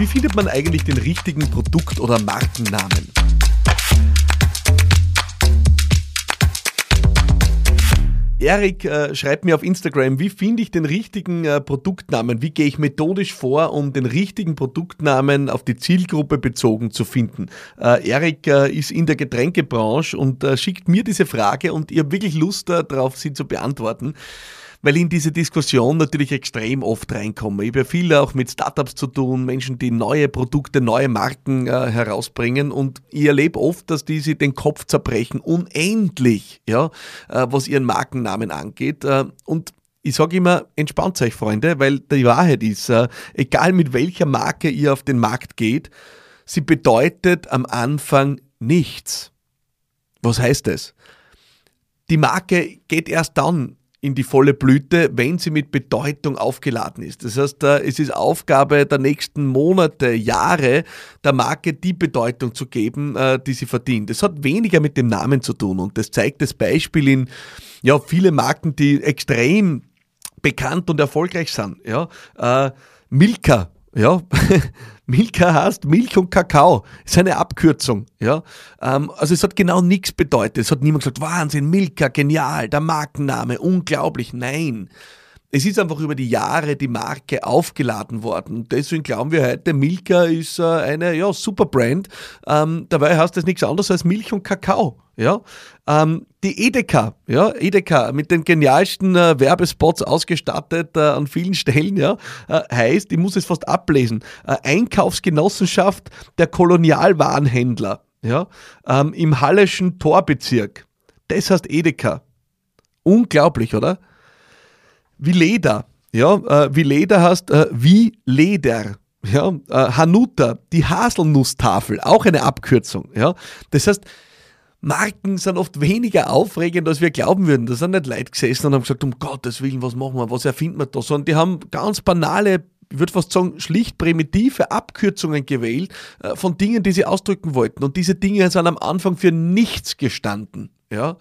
Wie findet man eigentlich den richtigen Produkt- oder Markennamen? Erik äh, schreibt mir auf Instagram, wie finde ich den richtigen äh, Produktnamen? Wie gehe ich methodisch vor, um den richtigen Produktnamen auf die Zielgruppe bezogen zu finden? Äh, Erik äh, ist in der Getränkebranche und äh, schickt mir diese Frage und ich habe wirklich Lust darauf, sie zu beantworten weil ich in diese Diskussion natürlich extrem oft reinkomme. Ich habe ja viel auch mit Startups zu tun, Menschen, die neue Produkte, neue Marken äh, herausbringen und ich erlebe oft, dass die sich den Kopf zerbrechen, unendlich, ja, äh, was ihren Markennamen angeht. Äh, und ich sage immer, entspannt euch, Freunde, weil die Wahrheit ist, äh, egal mit welcher Marke ihr auf den Markt geht, sie bedeutet am Anfang nichts. Was heißt das? Die Marke geht erst dann in die volle Blüte, wenn sie mit Bedeutung aufgeladen ist. Das heißt, äh, es ist Aufgabe der nächsten Monate, Jahre der Marke die Bedeutung zu geben, äh, die sie verdient. Das hat weniger mit dem Namen zu tun und das zeigt das Beispiel in ja, viele Marken, die extrem bekannt und erfolgreich sind. Ja, äh, Milka ja, Milka heißt Milch und Kakao. Ist eine Abkürzung. Ja, ähm, also es hat genau nichts bedeutet. Es hat niemand gesagt, Wahnsinn, Milka, genial, der Markenname, unglaublich. Nein. Es ist einfach über die Jahre die Marke aufgeladen worden. Deswegen glauben wir heute, Milka ist äh, eine ja, super Brand. Ähm, dabei heißt das nichts anderes als Milch und Kakao. Ja? Ähm, die Edeka, ja, Edeka mit den genialsten äh, Werbespots ausgestattet äh, an vielen Stellen, ja, äh, heißt, ich muss es fast ablesen, äh, Einkaufsgenossenschaft der Kolonialwarenhändler, ja, ähm, im Halleschen Torbezirk. Das heißt Edeka. Unglaublich, oder? Wie Leder, ja, äh, wie Leder heißt äh, wie Leder. Ja, Hanuta, die Haselnusstafel, auch eine Abkürzung. Ja, das heißt, Marken sind oft weniger aufregend, als wir glauben würden. Da sind nicht Leute gesessen und haben gesagt, um Gottes Willen, was machen wir, was erfinden wir da? Sondern die haben ganz banale, ich würde fast sagen, schlicht primitive Abkürzungen gewählt äh, von Dingen, die sie ausdrücken wollten. Und diese Dinge sind am Anfang für nichts gestanden. Ja?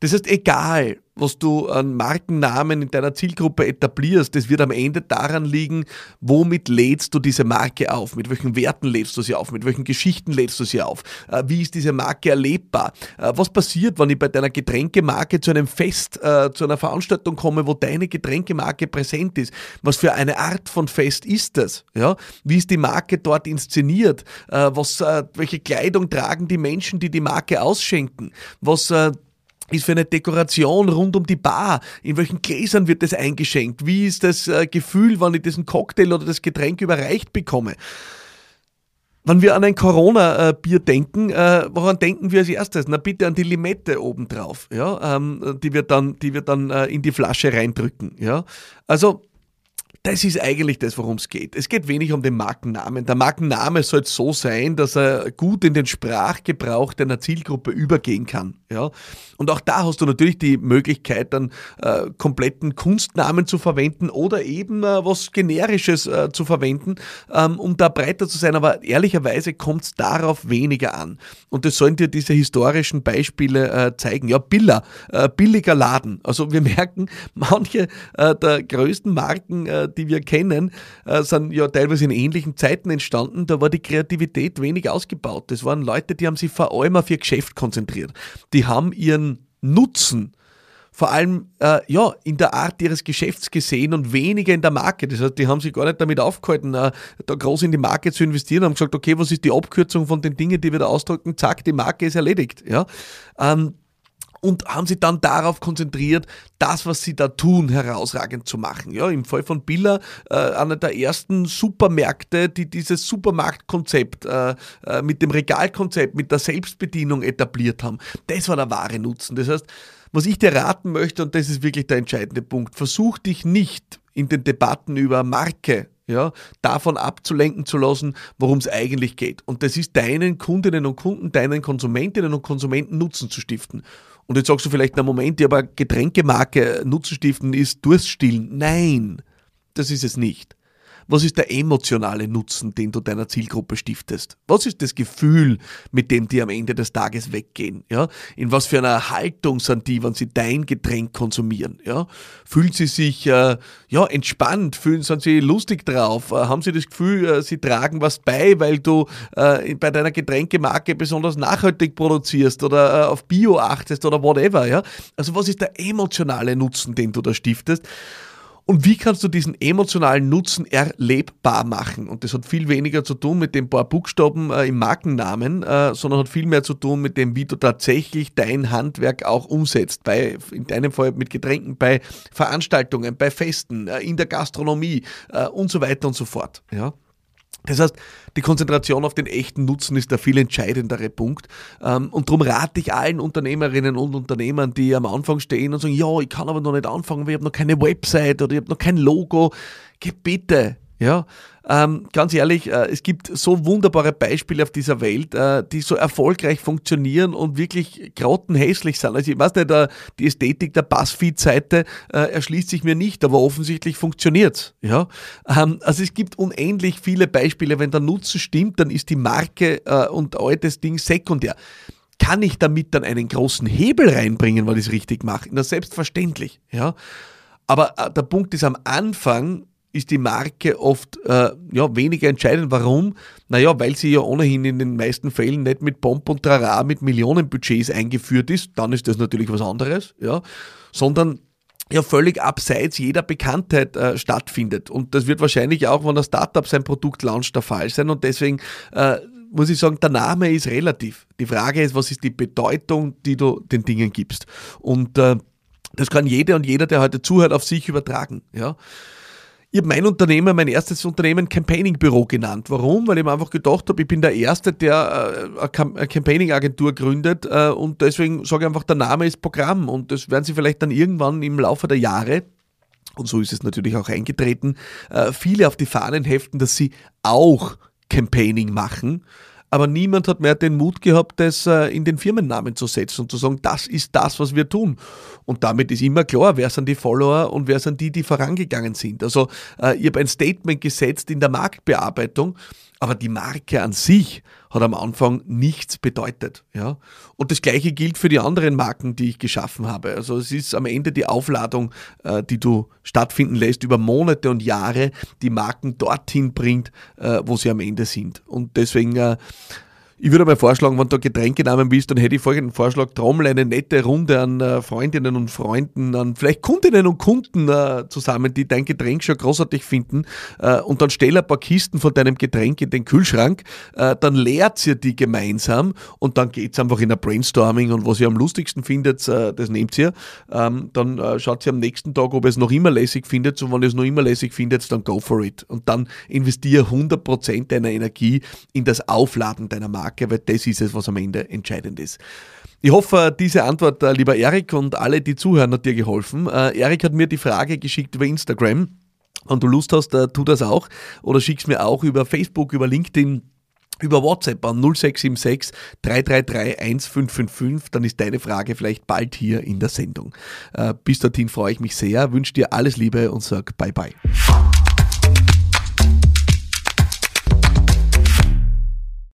Das heißt, egal, was du an Markennamen in deiner Zielgruppe etablierst, das wird am Ende daran liegen, womit lädst du diese Marke auf, mit welchen Werten lädst du sie auf, mit welchen Geschichten lädst du sie auf, äh, wie ist diese Marke erlebbar, äh, was passiert, wenn ich bei deiner Getränkemarke zu einem Fest, äh, zu einer Veranstaltung komme, wo deine Getränkemarke präsent ist, was für eine Art von Fest ist das, ja, wie ist die Marke dort inszeniert, was, welche Kleidung tragen die Menschen, die die Marke ausschenken, was ist für eine Dekoration rund um die Bar? In welchen Gläsern wird das eingeschenkt? Wie ist das äh, Gefühl, wenn ich diesen Cocktail oder das Getränk überreicht bekomme? Wenn wir an ein Corona-Bier denken, äh, woran denken wir als erstes? Na bitte an die Limette obendrauf, ja, ähm, die wir dann, die wir dann äh, in die Flasche reindrücken, ja. Also das ist eigentlich das, worum es geht. Es geht wenig um den Markennamen. Der Markenname soll so sein, dass er gut in den Sprachgebrauch deiner Zielgruppe übergehen kann. Ja? Und auch da hast du natürlich die Möglichkeit, dann äh, kompletten Kunstnamen zu verwenden oder eben äh, was Generisches äh, zu verwenden, ähm, um da breiter zu sein. Aber ehrlicherweise kommt es darauf weniger an. Und das sollen dir diese historischen Beispiele äh, zeigen. Ja, Billa, äh, billiger Laden. Also wir merken, manche äh, der größten Marken, die wir kennen, äh, sind ja teilweise in ähnlichen Zeiten entstanden. Da war die Kreativität wenig ausgebaut. Das waren Leute, die haben sich vor allem auf ihr Geschäft konzentriert. Die haben ihren Nutzen vor allem äh, ja, in der Art ihres Geschäfts gesehen und weniger in der Marke. Das heißt, die haben sich gar nicht damit aufgehalten, äh, da groß in die Marke zu investieren, haben gesagt, okay, was ist die Abkürzung von den Dingen, die wir da ausdrücken? Zack, die Marke ist erledigt. Ja? Ähm, und haben sich dann darauf konzentriert, das, was sie da tun, herausragend zu machen. Ja, im Fall von Billa, äh, einer der ersten Supermärkte, die dieses Supermarktkonzept äh, äh, mit dem Regalkonzept, mit der Selbstbedienung etabliert haben. Das war der wahre Nutzen. Das heißt, was ich dir raten möchte, und das ist wirklich der entscheidende Punkt, versuch dich nicht in den Debatten über Marke ja, davon abzulenken zu lassen, worum es eigentlich geht. Und das ist deinen Kundinnen und Kunden, deinen Konsumentinnen und Konsumenten Nutzen zu stiften. Und jetzt sagst du vielleicht, na Moment, aber Getränkemarke Nutzen stiften ist Durststillen. Nein, das ist es nicht. Was ist der emotionale Nutzen, den du deiner Zielgruppe stiftest? Was ist das Gefühl, mit dem die am Ende des Tages weggehen? Ja? In was für einer Haltung sind die, wenn sie dein Getränk konsumieren? Ja? Fühlen sie sich äh, ja, entspannt? Fühlen, sind sie lustig drauf? Äh, haben sie das Gefühl, äh, sie tragen was bei, weil du äh, bei deiner Getränkemarke besonders nachhaltig produzierst oder äh, auf Bio achtest oder whatever? Ja? Also was ist der emotionale Nutzen, den du da stiftest? Und wie kannst du diesen emotionalen Nutzen erlebbar machen? Und das hat viel weniger zu tun mit den paar Buchstaben äh, im Markennamen, äh, sondern hat viel mehr zu tun mit dem, wie du tatsächlich dein Handwerk auch umsetzt. Bei, in deinem Fall mit Getränken, bei Veranstaltungen, bei Festen, äh, in der Gastronomie äh, und so weiter und so fort. Ja? Das heißt, die Konzentration auf den echten Nutzen ist der viel entscheidendere Punkt. Ähm, und darum rate ich allen Unternehmerinnen und Unternehmern, die am Anfang stehen und sagen, ja, ich kann aber noch nicht anfangen, weil ich habe noch keine Website oder ich habe noch kein Logo. Geh bitte, ja, ähm, ganz ehrlich, äh, es gibt so wunderbare Beispiele auf dieser Welt, äh, die so erfolgreich funktionieren und wirklich grottenhässlich sind. Also ich weiß nicht, äh, die Ästhetik der Buzzfeed-Seite äh, erschließt sich mir nicht, aber offensichtlich funktioniert's. Ja? Ähm, also es gibt unendlich viele Beispiele. Wenn der Nutzen stimmt, dann ist die Marke äh, und all das Ding sekundär. Kann ich damit dann einen großen Hebel reinbringen, weil ich es richtig mache? Na, selbstverständlich. Ja? Aber äh, der Punkt ist am Anfang, ist die Marke oft äh, ja, weniger entscheidend. Warum? Naja, weil sie ja ohnehin in den meisten Fällen nicht mit Pomp und Trara mit Millionenbudgets eingeführt ist, dann ist das natürlich was anderes, ja, sondern ja völlig abseits jeder Bekanntheit äh, stattfindet. Und das wird wahrscheinlich auch, wenn ein Startup sein Produkt launcht, der Fall sein. Und deswegen äh, muss ich sagen, der Name ist relativ. Die Frage ist, was ist die Bedeutung, die du den Dingen gibst? Und äh, das kann jeder und jeder, der heute zuhört, auf sich übertragen. Ja. Ich habe mein Unternehmen, mein erstes Unternehmen Campaigning-Büro genannt. Warum? Weil ich mir einfach gedacht habe, ich bin der Erste, der äh, eine Campaigning-Agentur gründet äh, und deswegen sage ich einfach, der Name ist Programm und das werden Sie vielleicht dann irgendwann im Laufe der Jahre und so ist es natürlich auch eingetreten, äh, viele auf die Fahnen heften, dass sie auch Campaigning machen aber niemand hat mehr den Mut gehabt, das äh, in den Firmennamen zu setzen und zu sagen, das ist das, was wir tun. Und damit ist immer klar, wer sind die Follower und wer sind die, die vorangegangen sind. Also äh, ich habe ein Statement gesetzt in der Marktbearbeitung, aber die Marke an sich hat am Anfang nichts bedeutet. Ja? Und das gleiche gilt für die anderen Marken, die ich geschaffen habe. Also es ist am Ende die Aufladung, äh, die du stattfinden lässt über Monate und Jahre, die Marken dorthin bringt, äh, wo sie am Ende sind. Und deswegen äh, ich würde mal vorschlagen, wenn du Getränkenamen bist, dann hätte ich folgenden Vorschlag, trommel eine nette Runde an äh, Freundinnen und Freunden, an vielleicht Kundinnen und Kunden äh, zusammen, die dein Getränk schon großartig finden äh, und dann stell ein paar Kisten von deinem Getränk in den Kühlschrank, dann leert ihr die gemeinsam und dann geht's einfach in ein Brainstorming und was ihr am lustigsten findet, das nehmt ihr. Ähm, dann schaut ihr am nächsten Tag, ob ihr es noch immer lässig findet und wenn ihr es noch immer lässig findet, dann go for it. Und dann investiere 100% deiner Energie in das Aufladen deiner Marke. Marke, weil das ist es, was am Ende entscheidend ist. Ich hoffe, diese Antwort, äh, lieber Erik und alle, die zuhören, hat dir geholfen. Äh, Erik hat mir die Frage geschickt über Instagram. Wenn du Lust hast, äh, tu das auch. Oder schick's mir auch über Facebook, über LinkedIn über WhatsApp an 0676 333 1555, dann ist deine Frage vielleicht bald hier in der Sendung. bis dorthin freue ich mich sehr, wünsche dir alles Liebe und sag bye bye.